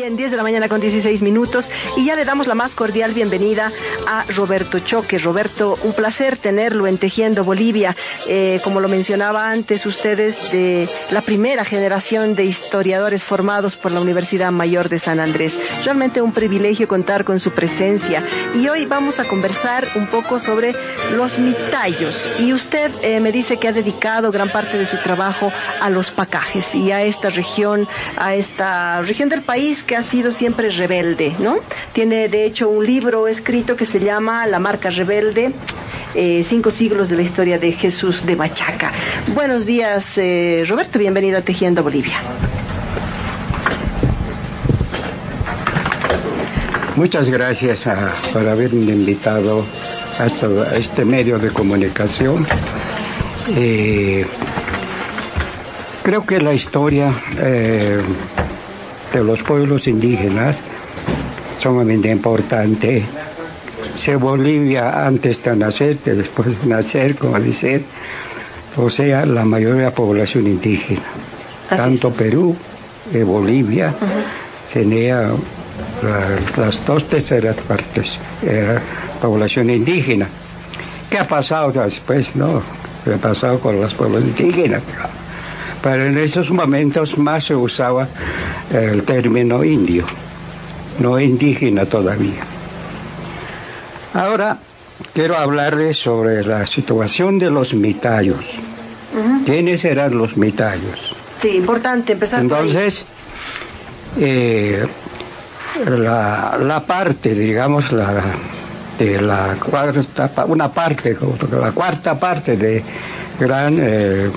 Bien, 10 de la mañana con 16 minutos y ya le damos la más cordial bienvenida a Roberto Choque. Roberto, un placer tenerlo en Tejiendo Bolivia. Eh, como lo mencionaba antes, ustedes de la primera generación de historiadores formados por la Universidad Mayor de San Andrés. Realmente un privilegio contar con su presencia y hoy vamos a conversar un poco sobre los mitayos. Y usted eh, me dice que ha dedicado gran parte de su trabajo a los pacajes y a esta región, a esta región del país que ha sido siempre rebelde, ¿no? Tiene de hecho un libro escrito que se llama La marca rebelde. Eh, cinco siglos de la historia de Jesús de Machaca. Buenos días, eh, Roberto, bienvenido a Tejiendo Bolivia. Muchas gracias ah, por haberme invitado a, este medio de comunicación. Eh, creo que la historia de los pueblos indígenas sumamente importante. Se Bolivia antes de nacer, después de nacer, como dicen, o sea, la mayoría de la población indígena. Tanto Perú y Bolivia tenía las dos terceras partes, era población indígena. ¿Qué ha pasado después, no? ¿Qué ha pasado con los pueblos indígenas? pero en esos momentos más se usaba el término indio, no indígena todavía. Ahora quiero hablarles sobre la situación de los mitayos. ¿Quiénes eran los mitayos? Sí, importante empezar. Entonces, eh, la, la, parte, digamos, la, de la cuarta, una parte, la cuarta parte de gran eh,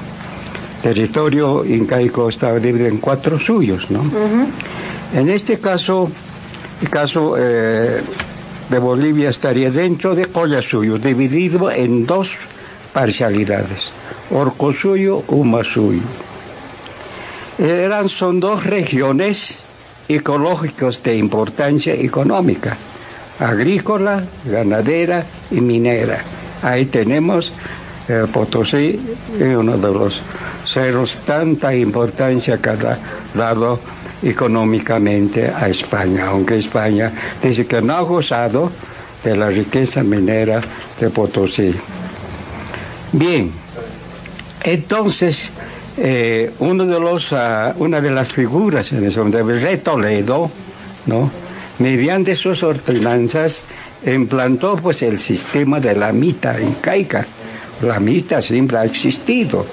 territorio incaico estaba dividido en cuatro suyos, ¿no? En este caso, el caso eh, de Bolivia estaría dentro de Collasuyo, dividido en dos parcialidades, Orcosuyo, Umasuyo. Eran, son dos regiones ecológicas de importancia económica, agrícola, ganadera y minera. Ahí tenemos eh, Potosí, uno de los cerros tanta importancia cada lado económicamente a España, aunque España dice que no ha gozado de la riqueza minera de Potosí. Bien, entonces eh, ah, una de las figuras en ese momento, de Toledo, ¿no? mediante sus ordenanzas, implantó pues el sistema de la mita incaica. La mita siempre ha existido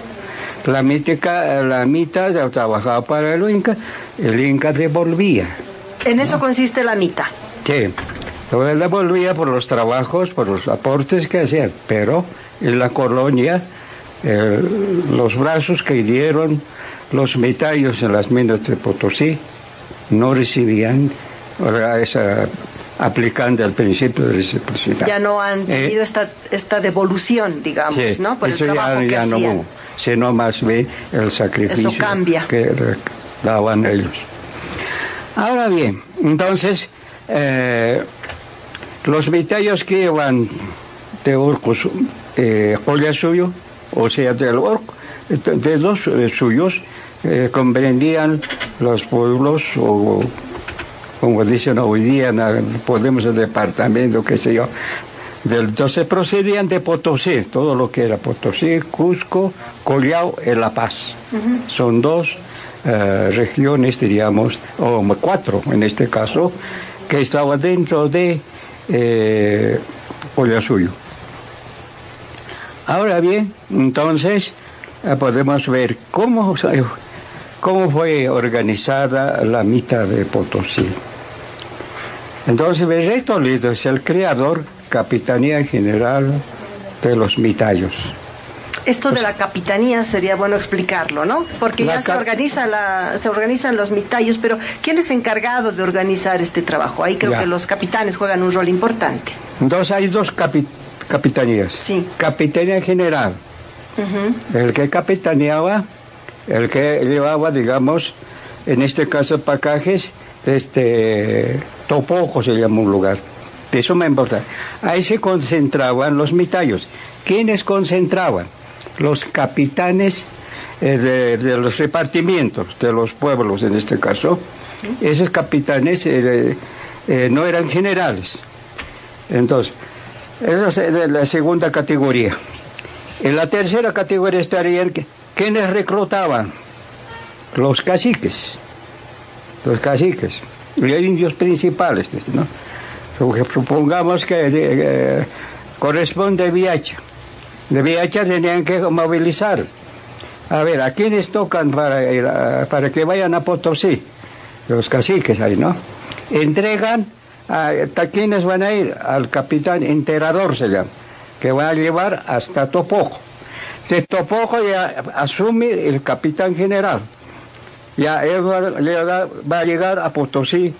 la, mítica, la mitad trabajaba para el Inca, el Inca devolvía. ¿En eso consiste la mitad? Sí, lo devolvía por los trabajos, por los aportes que hacían, pero en la colonia los brazos que dieron los mitayos en las minas de Potosí no recibían esa aplicando el principio de reciprocidad. Ya no han eh, tenido esta, esta devolución, digamos, ¿no? Por eso el trabajo ya, no hubo sino más bien el sacrificio que daban ellos. Ahora bien, entonces, eh, los mitayos que iban de orcos, eh, suyo, o sea, del orco, de los suyos, eh, comprendían los pueblos, o como dicen hoy día, podemos el departamento, qué sé yo, entonces procedían de Potosí, todo lo que era Potosí, Cusco, Collao y La Paz. Son dos eh, regiones, diríamos, o cuatro en este caso, que estaban dentro de eh. Ahora bien, entonces eh, podemos ver cómo, cómo fue organizada la mitad de Potosí. Entonces, Rey Toledo es el creador Capitanía General de los Mitayos. Esto de la capitanía sería bueno explicarlo, ¿no? Porque ya se, organiza la, se organizan los mitayos, pero ¿quién es encargado de organizar este trabajo? Ahí creo que los capitanes juegan un rol importante. Entonces hay dos capitanías. Sí. Capitanía General, el que capitaneaba, el que llevaba, digamos, en este caso pacajes, este Topojo se llama un lugar de eso me importa. Ahí se concentraban los mitayos. ¿Quiénes concentraban? Los capitanes eh, de, los repartimientos de los pueblos, en este caso, Esos capitanes eh, eh, no eran generales. Entonces, esa es la segunda categoría. En la tercera categoría estarían quienes reclutaban los caciques, los caciques, los indios principales, ¿no? Supongamos que eh, corresponde a Viacha. De Viacha tenían que movilizar. A ver, ¿a quiénes tocan para, para que vayan a Potosí? Los caciques ahí, ¿no? Entregan a, quiénes van a ir? Al capitán enterador se llama, que va a llevar hasta Topojo. De Topojo ya asume el capitán general. Ya él va, a llegar a Potosí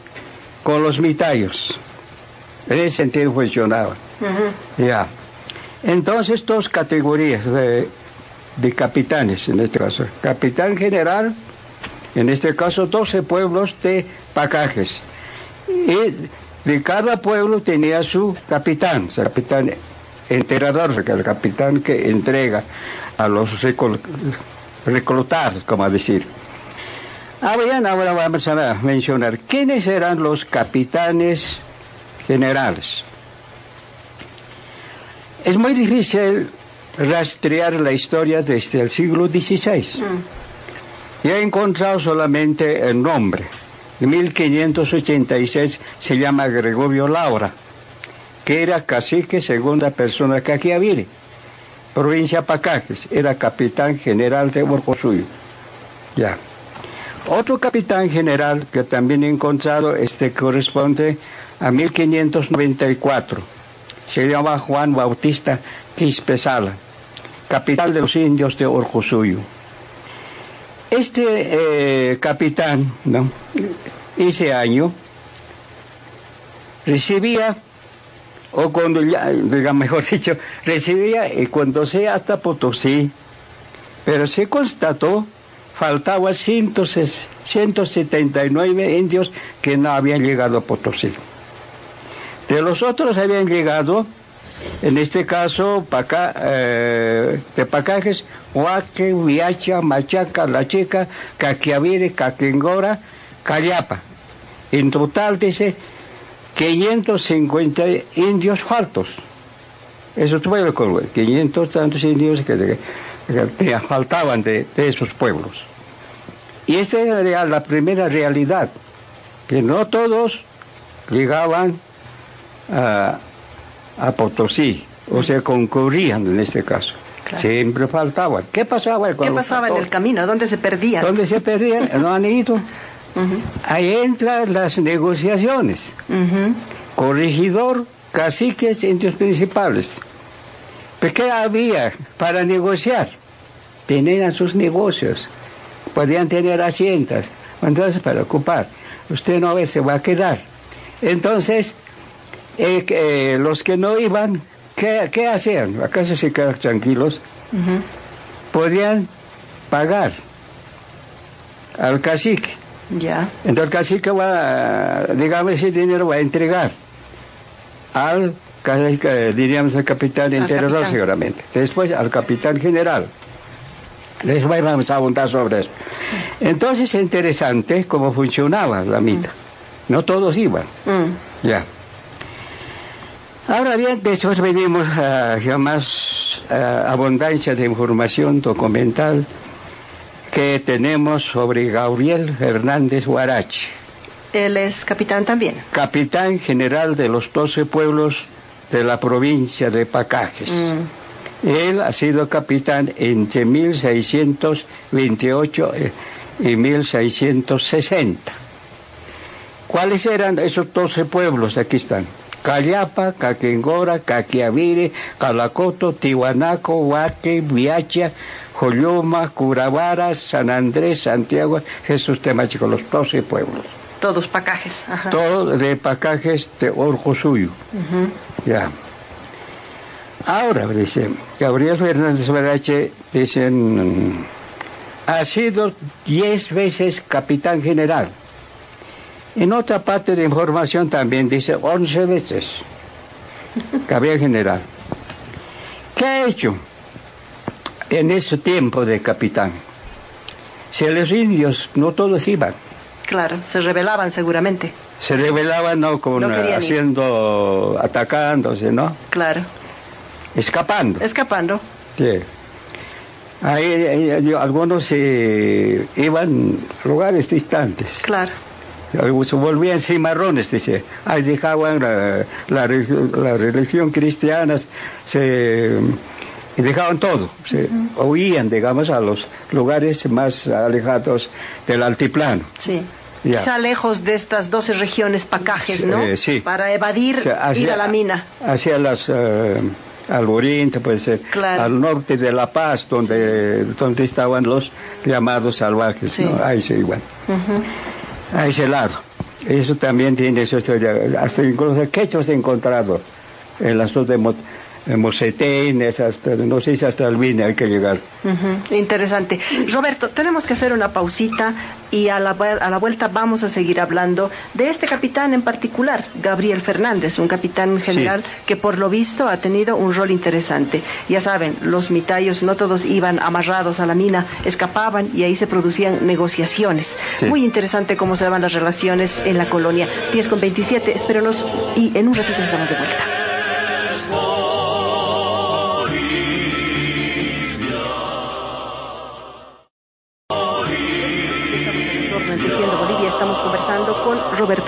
con los mitayos. En ese sentido funcionaba. Ya. Entonces, dos categorías de, de, capitanes, en este caso. Capitán general, en este caso 12 pueblos de pacajes. Y de cada pueblo tenía su capitán, su capitán enterador, el capitán que entrega a los reclutados, como decir. Ah, bien, ahora vamos a mencionar quiénes eran los capitanes generales. Es muy difícil rastrear la historia desde el siglo XVI. Mm. He encontrado solamente el nombre. En 1586 se llama Gregorio Laura, que era cacique segunda persona Caquiaviri, provincia Pacajes, era capitán general de Suyo. Ya. Otro capitán general que también he encontrado, este corresponde a 1594. Se llama Juan Bautista Quispesala, capital de los indios de Orcosuyo. Este eh, capitán, ese año, recibía, o cuando ya, mejor dicho, recibía y cuando sea hasta Potosí, pero se constató faltaban 179 indios que no habían llegado a Potosí. De los otros habían llegado, en este caso, Paca, eh, de Pacajes, Huaque, Huiacha, Machaca, La Chica, Caquiavire, Caquengora, Callapa. En total, dice, 550 indios faltos. Eso tuvo 500 tantos indios que, faltaban de esos pueblos. Y esta era la primera realidad, que no todos llegaban a, Potosí, o se concurrían en este caso. Siempre faltaban. ¿Qué pasaba? ¿Qué pasaba en el camino? ¿Dónde se perdían? ¿Dónde se perdían? No han ido. Ahí entran las negociaciones. Corregidor, caciques, indios principales. ¿Pero qué había para negociar? Tenían sus negocios podían tener asientos, entonces para ocupar. Usted no ve, se va a quedar. Entonces, eh, eh, los que no iban, ¿qué, hacían? ¿Acaso se quedaban tranquilos? Podían pagar al cacique. Ya. Entonces el cacique va, digamos, ese dinero va a entregar al, diríamos, al capitán enterador seguramente. Después al capitán general. Después vamos a abundar sobre eso. Entonces es interesante cómo funcionaba la mitad. No todos iban. Mm. Ya. Ahora bien, después venimos a más abundancia de información documental que tenemos sobre Gabriel Hernández Huarache. Él es capitán también. Capitán general de los doce pueblos de la provincia de Pacajes. Mm. Él ha sido capitán entre 1628 eh, y 1660. ¿Cuáles eran esos 12 pueblos? Aquí están. Callapa, Caquengora, Caquiavire, Calacoto, Tihuanaco, Huaque, Viacha, Joyoma, Curabara, San Andrés, Santiago, Jesús Temachico, los 12 pueblos. Todos pacajes. Todos de pacajes de Orjo Suyo. Ya. Ahora, dice Gabriel Fernández Barache, dicen, ha sido diez veces capitán general. En otra parte de información también dice once veces capitán general. ¿Qué ha hecho en ese tiempo de capitán? Si los indios no todos iban. Claro, se rebelaban seguramente. Se rebelaban, ¿no? Con, No querían ir. haciendo, atacándose, ¿no? Claro, Escapando. escapando. Sí. Ahí, algunos se iban a lugares distantes. Claro, Se volvían cimarrones, dice. Ahí dejaban la, la, re- la religión cristiana, se, dejaban todo. Se huían, digamos, a los lugares más alejados del altiplano. sí. Ya. Quizá lejos de estas 12 regiones pacajes, ¿no? Eh, sí. Para evadir O sea, ir a la mina. Hacia las, eh, al oriente, eh, Claro. al norte de La Paz, donde, donde estaban los llamados salvajes, Sí. ¿no? Ahí se iban. A ese lado. Eso también tiene su historia. Hasta incluso quechos he encontrado en las dos de Mo- en Mosetenes, hasta, no sé si hasta el Vine hay que llegar. Interesante. Roberto, tenemos que hacer una pausita y a la, a la vuelta vamos a seguir hablando de este capitán en particular, Gabriel Fernández, un capitán general que por lo visto ha tenido un rol interesante. Ya saben, los mitayos no todos iban amarrados a la mina, escapaban y ahí se producían negociaciones. Sí. Muy interesante cómo se daban las relaciones en la colonia. 10 con 27, espérenos y en un ratito estamos de vuelta.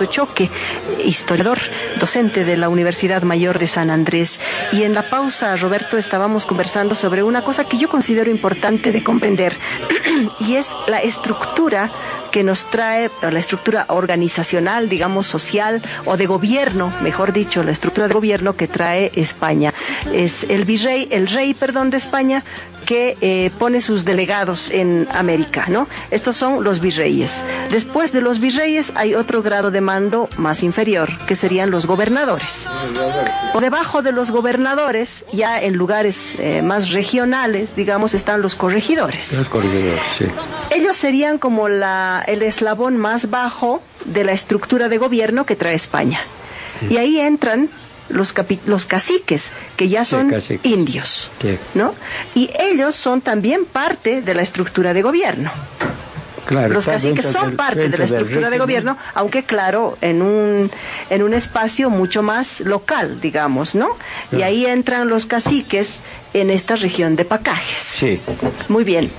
Choque, historiador, docente de la Universidad Mayor de San Andrés. Y en la pausa, Roberto, estábamos conversando sobre una cosa que yo considero importante de comprender, y es la estructura que nos trae, la estructura organizacional, digamos, social o de gobierno, mejor dicho, la estructura de gobierno que trae España. Es el virrey, el rey, perdón, de España, que eh, pone sus delegados en América, ¿no? Estos son los virreyes. Después de los virreyes hay otro grado de mando más inferior, que serían los gobernadores. Por debajo de los gobernadores, ya en lugares eh, más regionales, digamos, están los corregidores. Los corredores, sí. Ellos serían como la, el eslabón más bajo de la estructura de gobierno que trae España. Y ahí entran los, capi- los caciques, que ya son indios, Sí. ¿no? Y ellos son también parte de la estructura de gobierno. Claro, Los caciques son del- parte de la estructura de gobierno, aunque claro, en un, en un espacio mucho más local, digamos, ¿no? Y ahí entran los caciques en esta región de Pacajes. Sí. Muy bien.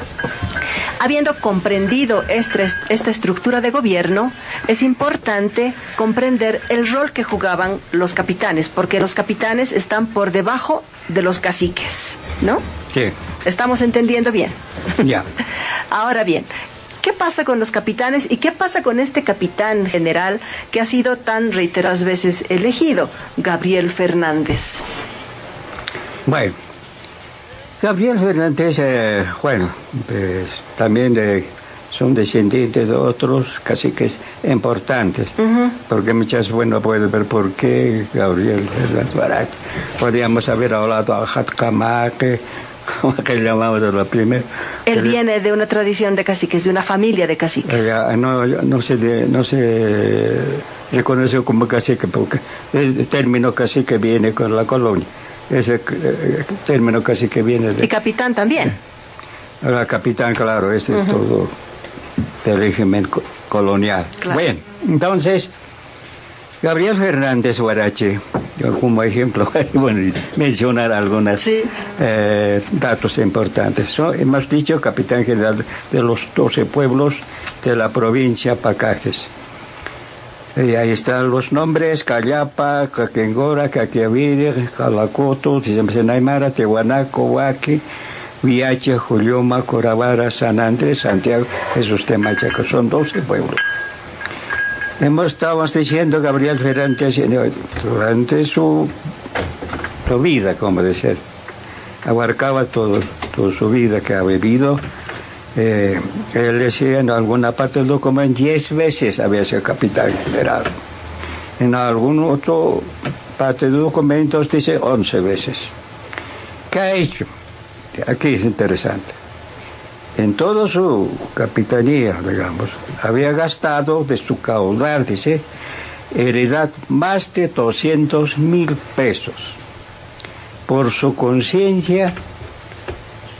Habiendo comprendido esta, esta estructura de gobierno, es importante comprender el rol que jugaban los capitanes, porque los capitanes están por debajo de los caciques, ¿no? Sí. ¿Estamos entendiendo bien? Ya. Ahora bien, ¿qué pasa con los capitanes y qué pasa con este capitán general que ha sido tan reiteradas veces elegido, Gabriel Fernández? Bueno, Gabriel Fernández, eh, bueno, pues, también son descendientes de otros caciques importantes, porque muchas, bueno, puede ver por qué Gabriel Fernández Barak. Podríamos haber hablado a Jatcamaque, como que llamamos de la primera. Él viene de una tradición de caciques, de una familia de caciques. Eh, no, no, se no se reconoce como cacique porque el término cacique viene con la colonia. Ese eh, término cacique viene Y de capitán también. la capitán, claro, este es todo del régimen co- colonial. Claro. Bueno, entonces, Gabriel Fernández Huarache, yo como ejemplo, bueno, mencionar algunos Sí. datos importantes. So, hemos dicho capitán general de los 12 pueblos de la provincia Pacajes. Y ahí están los nombres, Callapa, Caquengora, Caquiavire, Calacoto, Naimara, Tehuanaco, Huaqui, Viache, Julioma, Corabara, San Andrés, Santiago, esos Temachaca, son 12 pueblos. Hemos estado diciendo Gabriel eh, durante su, su vida, como decir, abarcaba todo, toda su vida que ha vivido. Eh, él decía en alguna parte del documento 10 veces había sido capitán general. En algún otro parte del documento dice 11 veces. ¿Qué ha hecho? Aquí es interesante. En toda su capitanía, digamos, había gastado de su caudal, dice, heredad más de 200 mil pesos. Por su conciencia,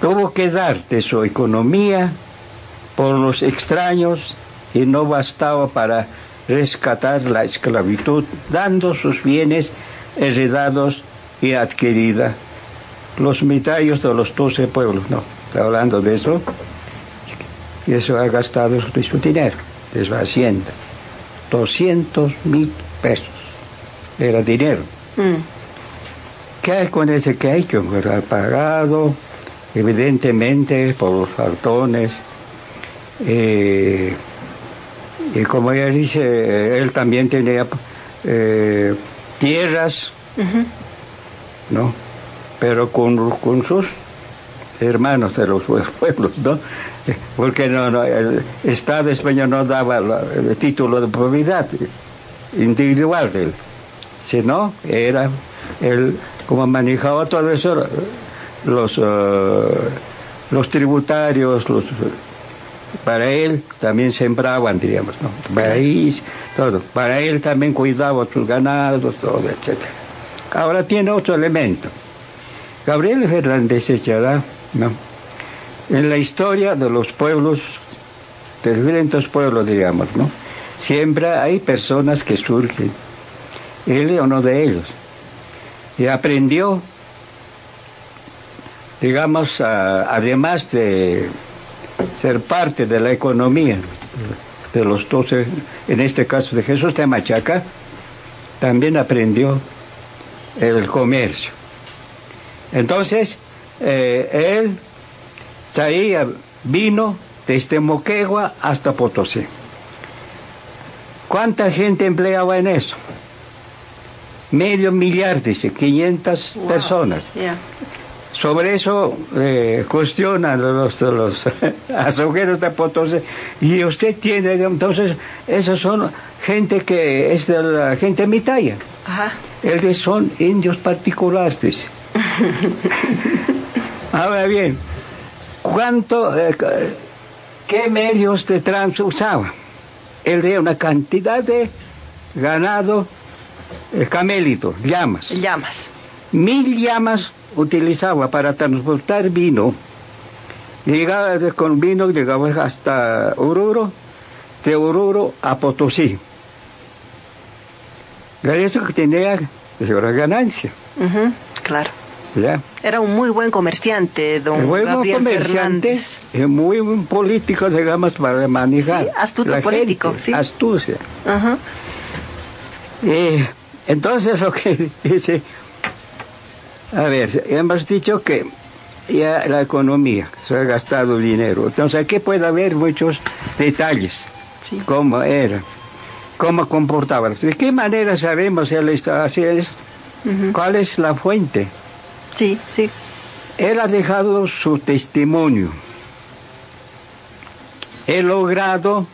tuvo que dar de su economía por los extraños y no bastaba para rescatar la esclavitud, dando sus bienes heredados y adquirida. Los mitayos de los doce pueblos, no, hablando de eso, y eso ha gastado su dinero, de su hacienda. 200 mil pesos era dinero. Mm. ¿Qué hay con ese que ha hecho? Ha pagado, evidentemente, por los faltones. Eh, y como ella dice, él también tenía eh, tierras, ¿no? Pero con, con sus hermanos de los pueblos, ¿no? Porque no, no, el Estado español no daba el título de propiedad individual de él, sino era él, como manejaba todo eso, los, uh, los tributarios, los para él también sembraban, diríamos, ¿no? Todo. Para él también cuidaba sus ganados, todo, etc. Ahora tiene otro elemento. Gabriel Fernández Echará, ¿no? En la historia de los pueblos, de diferentes pueblos, digamos, ¿no? Siempre hay personas que surgen. Él es uno de ellos. Y aprendió, digamos, además de ser parte de la economía de los doce, en este caso de Jesús de Machaca, también aprendió el comercio. Entonces, eh, él traía vino desde Moquegua hasta Potosí. ¿Cuánta gente empleaba en eso? Medio millar, dice, 500 personas. Sobre eso eh, cuestionan los, los azuqueros de Potosí. Y usted tiene, entonces, esos son gente que es de la gente mitaya. Ajá. Ellos son indios particulares, dice. Ahora bien, ¿cuánto, eh, qué medios de trans usaba? Él de una cantidad de ganado eh, camélito, llamas. Llamas. Mil llamas utilizaba para transportar vino. Llegaba con vino, llegaba hasta Oruro, de Oruro a Potosí. Eso que tenía era ganancia. claro. Era un muy buen comerciante, don muy Gabriel comerciante, Fernández. Muy buen político, digamos, para manejar. Sí, astuto político, sí. Astucia. Eh, entonces lo que dice a ver, hemos dicho que ya la economía se ha gastado dinero. Entonces aquí puede haber muchos detalles. Cómo era, cómo comportaba. ¿De qué manera sabemos si él está haciendo ¿Cuál es la fuente? Sí, sí. Él ha dejado su testimonio. He logrado,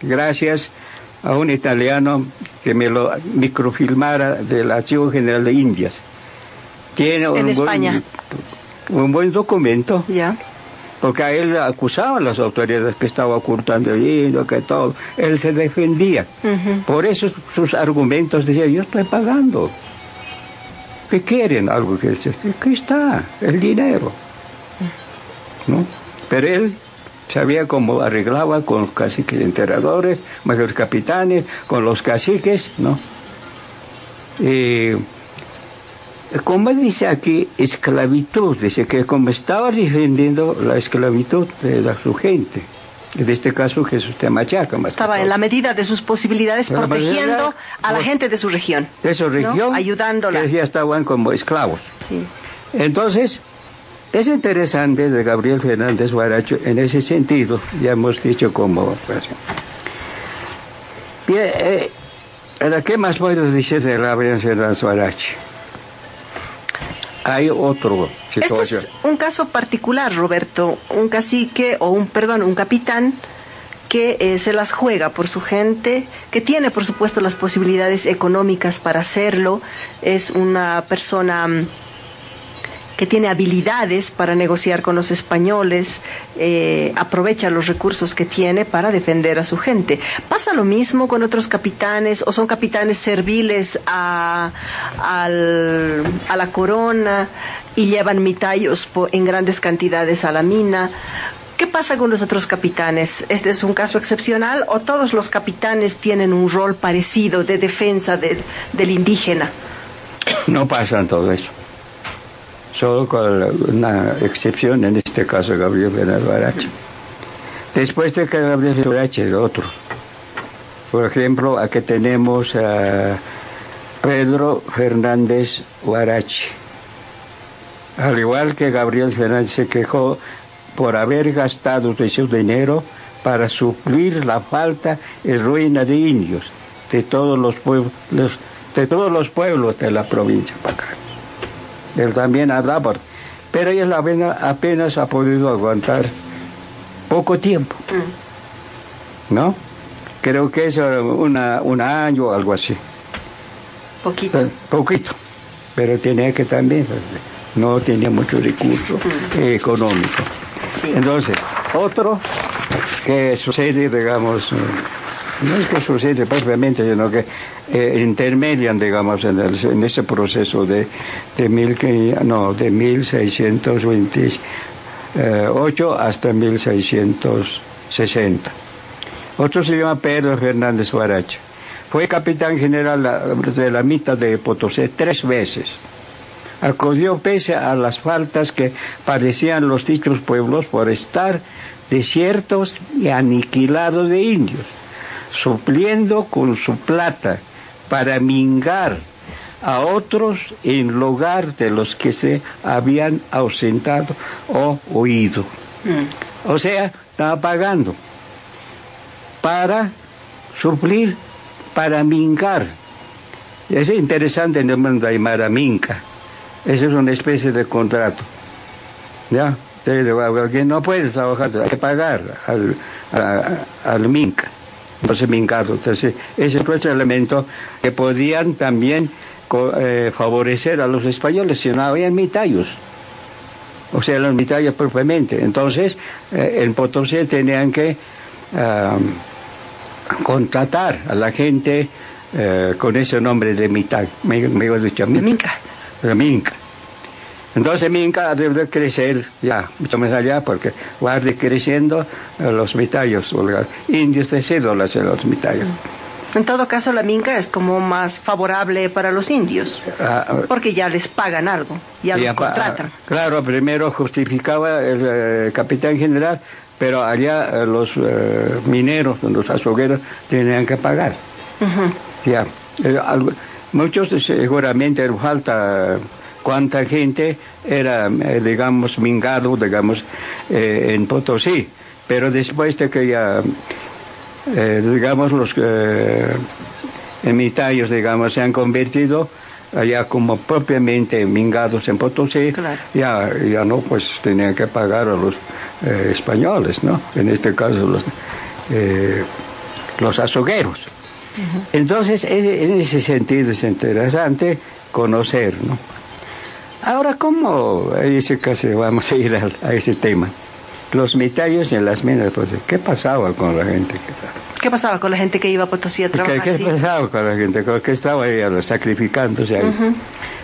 gracias a un italiano que me lo microfilmara del Archivo General de Indias, tiene en un España. Buen, un buen documento. Ya. Porque a él acusaban las autoridades que estaba ocultando el que todo. Él se defendía. Por eso sus argumentos decían, yo estoy pagando. ¿Qué quieren? Algo que aquí está, el dinero. ¿No? Pero él sabía cómo arreglaba con los caciques enterradores, mayores capitanes, con los caciques, ¿no? Y como dice aquí, esclavitud, dice que como estaba defendiendo la esclavitud de su gente, en este caso Jesús de Machaca. Más estaba en la medida de sus posibilidades protegiendo a la gente de su región. De su región, ayudándola. Que ya estaban como esclavos. Sí. Entonces, es interesante de Gabriel Fernández Guaracho en ese sentido, ya hemos dicho como... Pues, bien, eh, ¿qué más puedo decir de Gabriel Fernández Guaracho? Hay otro Este es un caso particular, Roberto, un cacique o un, perdón, un capitán que eh, se las juega por su gente, que tiene por supuesto las posibilidades económicas para hacerlo, es una persona mm, que tiene habilidades para negociar con los españoles, eh, aprovecha los recursos que tiene para defender a su gente. ¿Pasa lo mismo con otros capitanes o son capitanes serviles a, a la corona y llevan mitallos en grandes cantidades a la mina? ¿Qué pasa con los otros capitanes? ¿Este es un caso excepcional o todos los capitanes tienen un rol parecido de defensa del indígena? No pasa todo eso. Solo con una excepción, en este caso Gabriel Bernal Barache. Después de que Gabriel Barache, otro. Por ejemplo, aquí tenemos a Pedro Fernández Huarache. Al igual que Gabriel Fernández se quejó por haber gastado de su dinero para suplir la falta y ruina de indios de todos los pueblos de todos los pueblos de la provincia Pacán. Él también hablaba, pero él apenas, apenas ha podido aguantar poco tiempo, mm. ¿no? Creo que es una, un año o algo así. Poquito. Eh, poquito, pero tenía que también, no tenía mucho recurso mm. económico. Entonces, otro que sucede, digamos, no es que sucede propiamente, sino que eh, intermedian, digamos, en, ese proceso de, de, mil, no, de 1628 hasta 1660. Otro se llama Pedro Fernández Huaracha. Fue capitán general de la mitad de Potosí tres veces acudió pese a las faltas que padecían los dichos pueblos por estar desiertos y aniquilados de indios, supliendo con su plata para mingar a otros en lugar de los que se habían ausentado o huido. Mm. O sea, estaba pagando para suplir, para mingar. Es interesante el nombre de Aymara Minca esa es una especie de contrato. ¿Ya? Que no puede trabajar, hay que pagar al, al MINCA. Entonces, mincado. Entonces, ese es otro elemento que podían también eh, favorecer a los españoles si no habían mitayos. O sea, los mitayos propiamente. Entonces, eh, en Potosí tenían que contratar a la gente eh, con ese nombre de mitad. Me, me dicho, Minca de Minca. Entonces Minca debe crecer ya, mucho más allá, porque va a ir creciendo eh, los mitallos, los indios de cédulas de los mitallos. En todo caso, la minca es como más favorable para los indios, ah, ah. porque ya les pagan algo, ya los contratan. claro, primero justificaba el eh, capitán general, pero allá eh, los mineros, los azogueros, tenían que pagar. Ya, Muchos seguramente falta cuánta gente era, eh, digamos, mingado, digamos, eh, en Potosí. Pero después de que ya, eh, digamos, los ermitaños, digamos, se han convertido allá como propiamente mingados en Potosí, ya, ya no, pues tenían que pagar a los españoles, ¿no? En este caso los, los azogueros. Entonces, en ese sentido es interesante conocer, ¿no? Ahora, ¿cómo dice que vamos a ir a, ese tema? Los mitallos en las minas, pues, ¿qué pasaba con la gente? ¿Qué pasaba con la gente que iba a Potosí a trabajar? ¿Qué, pasaba con la gente que estaba ahí sacrificándose ahí?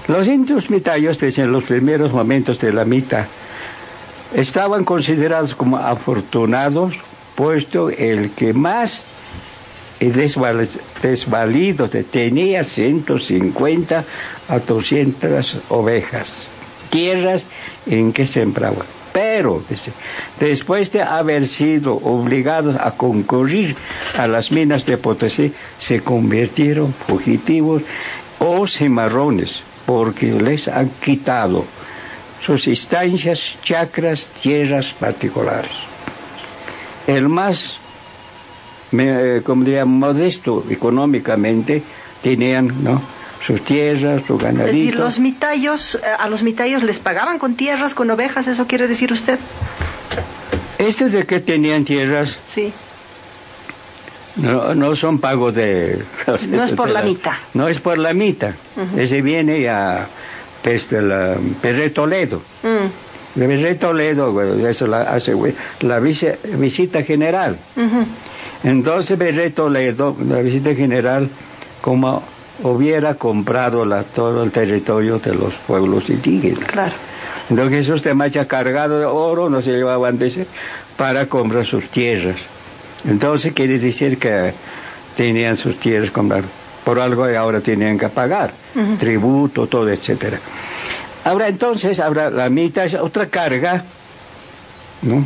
Los indios mitallos, desde los primeros momentos de la mitad, estaban considerados como afortunados, puesto el que más desvalido tenía 150 a 200 ovejas, tierras en que sembraba. Pero después de haber sido obligados a concurrir a las minas de Potosí, se convirtieron fugitivos o cimarrones, porque les han quitado sus instancias, chacras, tierras particulares. El más me, como diría, modesto económicamente, tenían ¿no? sus tierras, su ganadito. Es decir, los mitayos, eh, a los mitayos les pagaban con tierras, con ovejas, ¿eso quiere decir usted? ¿Este de qué tenían tierras? Sí. No, no son pagos de... No es por la, mitad. No es por la mitad. Ese viene a desde la Perre Toledo. Mm. Perre Toledo, eso la hace la visita general. Entonces Berre Toledo, la visita general, como hubiera comprado todo el territorio de los pueblos indígenas. Claro. Entonces Jesús te marcha cargado de oro, no se llevaban de para comprar sus tierras. Entonces quiere decir que tenían sus tierras comprar por algo y ahora tenían que pagar tributo, todo, etcétera. Ahora entonces, ahora la mitad es otra carga, ¿no?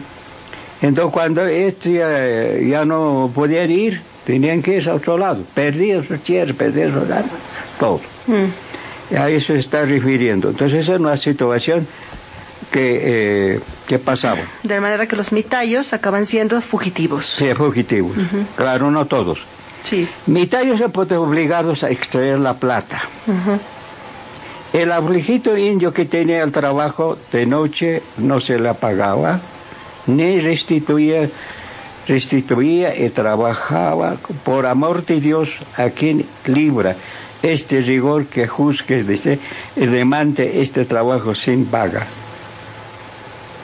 Entonces cuando estos ya, no podían ir, tenían que ir a otro lado, perdían sus tierras, perdían sus armas, todo. Mm. A eso se está refiriendo. Entonces esa es una situación que, eh, que pasaba. De manera que los mitayos acaban siendo fugitivos. Sí, fugitivos. Claro, no todos. Sí. Mitayos se pueden obligados a extraer la plata. El ablijito indio que tenía el trabajo de noche no se le pagaba, ni restituía, restituía y trabajaba por amor de Dios a quien libra este rigor que juzgue, dice, y demande este trabajo sin paga.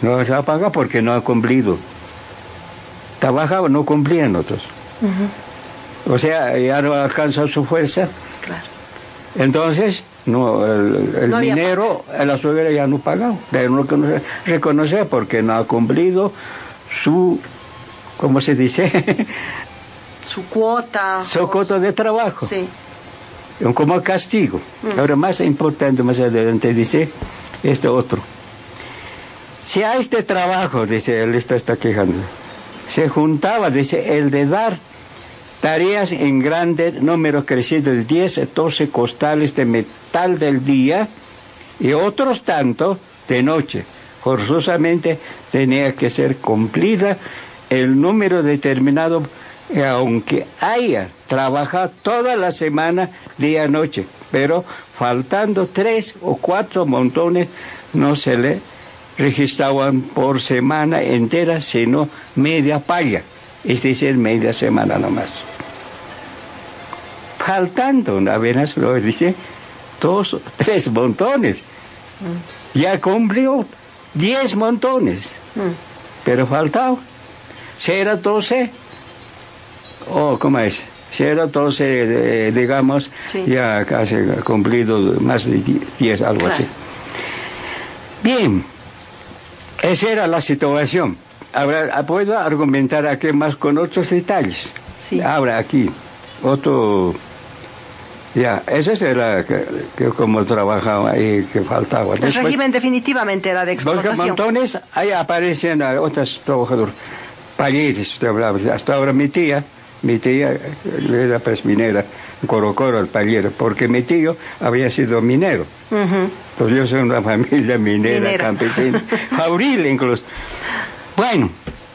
No se paga porque no ha cumplido. Trabajaba, no cumplían otros. O sea, ya no alcanza su fuerza. Claro. Entonces, no, el, dinero, la suegra ya no pagaba, no reconoce porque no ha cumplido su, ¿cómo se dice? su cuota. Su cuota de trabajo. Sí. Como castigo. Mm. Ahora, más importante, más adelante dice este otro. Si a este trabajo, dice, él está, está quejando, se juntaba, dice, el de dar tareas en grande número crecido de 10 12 costales de metal del día y otros tantos de noche. Forzosamente tenía que ser cumplida el número determinado, aunque haya trabajado toda la semana, día noche, pero faltando tres o cuatro montones, no se le registraban por semana entera, sino media paga, es decir, media semana nomás faltando apenas lo dice dos, tres montones. Mm. Ya cumplió diez montones, mm. pero faltaba. Si era doce, o oh, ¿cómo es? Si era doce, digamos, ya casi cumplido más de diez, algo así. Bien, esa era la situación. Ahora, puedo argumentar aquí más con otros detalles. Ahora, aquí, otro ya, ese era que, como trabajaba ahí, que faltaba. El régimen definitivamente era de explotación. Porque montones, ahí aparecen otros trabajadores, payetes, usted hablaba. Hasta ahora mi tía, mi tía era pues minera, Corocoro el payero, porque mi tío había sido minero. Entonces yo soy una familia minera, minera. campesina, fabril incluso. Bueno,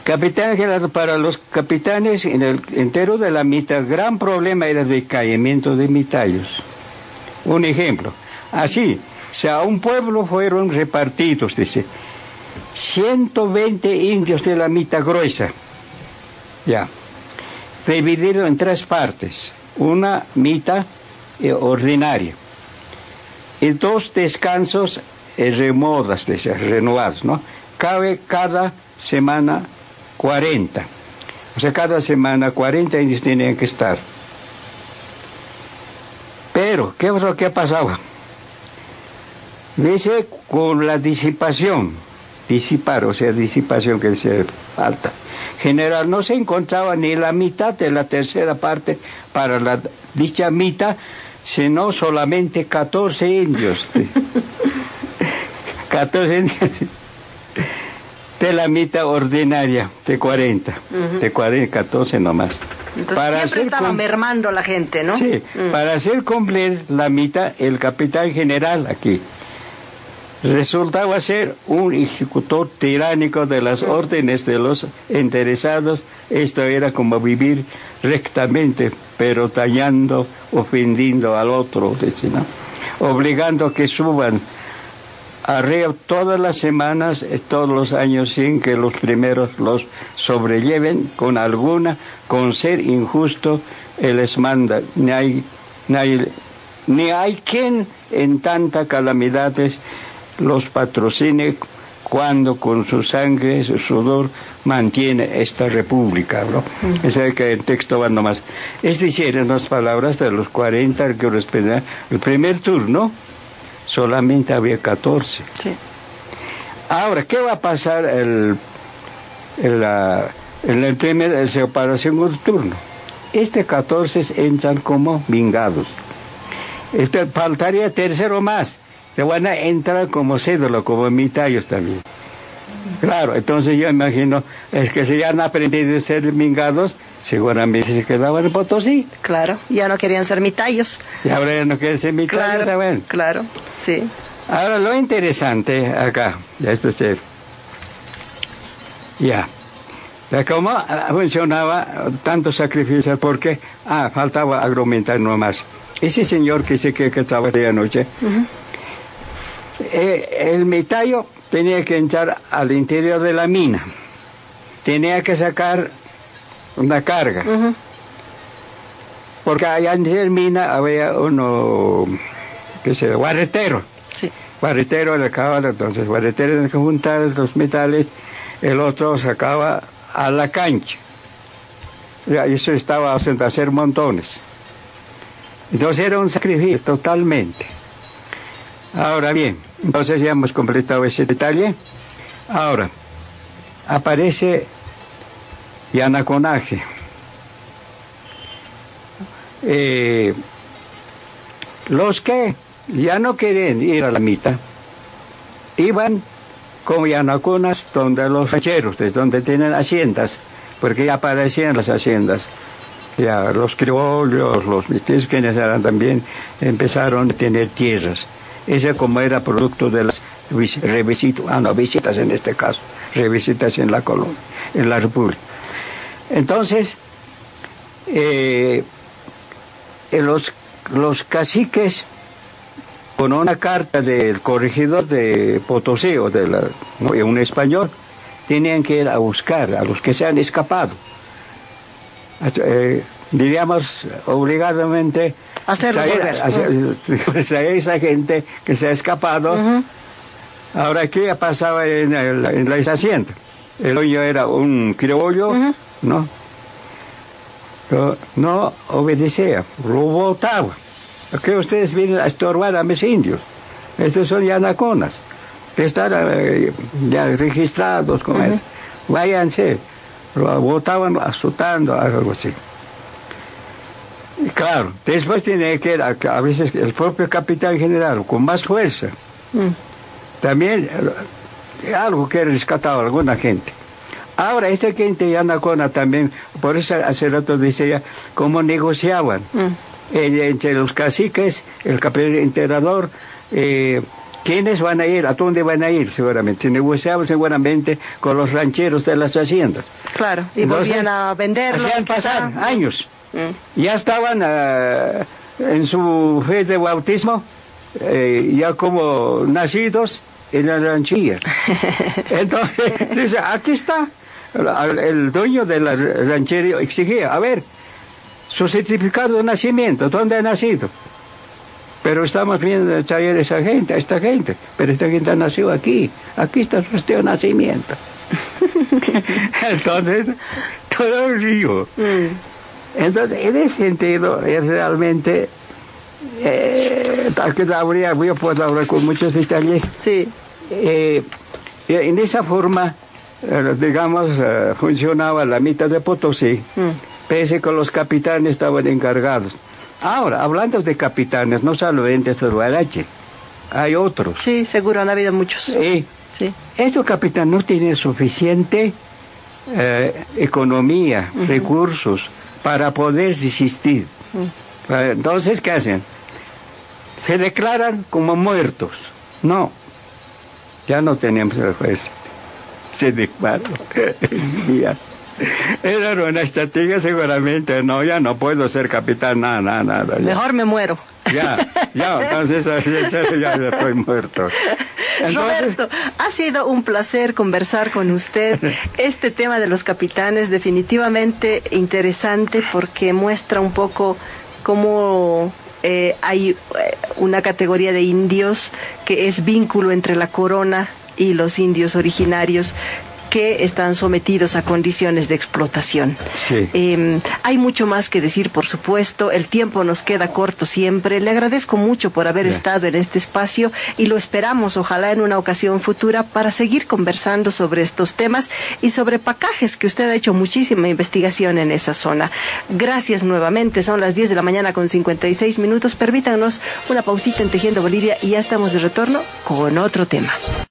Capitán Gerardo, para los capitanes en el entero de la mitad, gran problema era el decaimiento de mitayos. Un ejemplo, así, si a un pueblo fueron repartidos, dice, 120 indios de la mitad gruesa, ya, dividido en tres partes, una mitad eh, ordinaria y dos descansos eh, remodas, dice, renovados, ¿no? Cabe cada semana 40. O sea, cada semana 40 indios tenían que estar. Pero, ¿qué es lo que pasaba? Dice, con la disipación, disipar, o sea, disipación que se falta. General, no se encontraba ni la mitad de la tercera parte para la dicha mitad, sino solamente 14 indios. 14 indios de la mitad ordinaria, de 40, de 40, 14 nomás. Entonces para siempre estaba mermando la gente, ¿no? Sí, mm. para hacer cumplir la mitad, el capitán general aquí resultaba ser un ejecutor tiránico de las órdenes de los interesados. Esto era como vivir rectamente, pero tallando, ofendiendo al otro, ¿no? obligando a que suban arreo todas las semanas, eh, todos los años, sin que los primeros los sobrelleven con alguna, con ser injusto, Él les manda. Ni hay, ni hay, quien en tantas calamidades los patrocine cuando con su sangre, su sudor, mantiene esta república. ¿no? Es que el texto va nomás. Es decir, en las palabras de los 40 que el primer turno, solamente había 14. Ahora, ¿qué va a pasar el, el, en el primer separación nocturno? Este 14 entran como vingados. Este faltaría tercero más. Le van a entrar como cédula, como mitayos también. Claro, entonces yo imagino, es que si ya han aprendido a ser vingados, seguramente se quedaban en Potosí. Claro, ya no querían ser mitayos. Y ahora ya no quieren ser mitayos, claro, Claro, sí. Ahora lo interesante acá, ya esto es ya. ¿Cómo funcionaba tanto sacrificio? Porque, ah, faltaba argumentar nomás. Ese señor que se que, que estaba de anoche, eh, el mitayo tenía que entrar al interior de la mina, tenía que sacar una carga, porque allá en la mina había uno, que se guarretero, sí. guarretero de la entonces guarretero tenía que juntar los metales, el otro sacaba a la cancha, y eso estaba a hacer montones. Entonces era un sacrificio totalmente. Ahora bien, entonces ya hemos completado ese detalle. Ahora, aparece Yanaconaje. Eh, los que ya no quieren ir a la mitad, iban como Yanaconas donde los rancheros, desde donde tienen haciendas, porque ya aparecían las haciendas. Ya los criollos, los mestizos, quienes eran también, empezaron a tener tierras. Ese como era producto de las revisitas, ah, no, visitas en este caso, revisitas en la colonia, en la república. Entonces, eh, los, los caciques, con una carta del corregidor de Potosí, o de un español, tenían que ir a buscar a los que se han escapado. Eh, diríamos obligadamente hacer esa gente que se ha escapado. Ahora, ¿qué pasaba en, en la hacienda? El dueño era un criollo, ¿no? no obedecía, lo votaba. Porque ustedes vienen a estorbar a mis indios. Estos son yanaconas, que están eh, ya registrados con eso. Váyanse. Lo votaban azotando, algo así. Claro, después tiene que a veces el propio capitán general con más fuerza. Mm. También eh, algo que rescatado a alguna gente. Ahora, esa gente ya Nacona también, por eso hace rato decía, cómo negociaban mm. entre los caciques, el capitán integrador, eh, ¿quiénes van a ir? ¿A dónde van a ir? Seguramente. Se negociaban seguramente con los rancheros de las haciendas. Claro, y volvían a venderlos. Hacían pasar años. Ya estaban eh, en su fe de bautismo, eh, ya como nacidos en la ranchilla. Entonces, dice, aquí está. El dueño de la ranchería exigía, a ver, su certificado de nacimiento, ¿dónde ha nacido? Pero estamos viendo traer a esa gente, a esta gente, pero esta gente nació aquí, aquí está su nacimiento. Entonces, todo el río. Mm. Entonces, en ese sentido, es realmente, eh, tal que habría, voy a poder hablar con muchos detalles. Sí. Eh, en esa forma, eh, digamos, eh, funcionaba la mitad de Potosí, mm. pese que los capitanes estaban encargados. Ahora, hablando de capitanes, no solamente estos Guarache, hay otros. Sí, seguro, han habido muchos. Sí. sí. Estos capitanes no tienen suficiente economía, recursos para poder resistir. Mm. Entonces, ¿qué hacen? Se declaran como muertos. No, ya no tenemos fuerza. Se declaran. Era una estrategia seguramente, no, ya no puedo ser capitán, nada, nada, nada. Mejor me muero. Ya, ya, entonces ya estoy muerto. Roberto, ha sido un placer conversar con usted. Este tema de los capitanes definitivamente interesante porque muestra un poco cómo eh, hay eh, una categoría de indios que es vínculo entre la corona y los indios originarios que están sometidos a condiciones de explotación. Em, hay mucho más que decir, por supuesto. El tiempo nos queda corto siempre. Le agradezco mucho por haber estado en este espacio y lo esperamos, ojalá en una ocasión futura, para seguir conversando sobre estos temas y sobre pacajes, que usted ha hecho muchísima investigación en esa zona. Gracias nuevamente. Son las 10 de la mañana con 56 minutos. Permítanos una pausita en Tejiendo Bolivia y ya estamos de retorno con otro tema.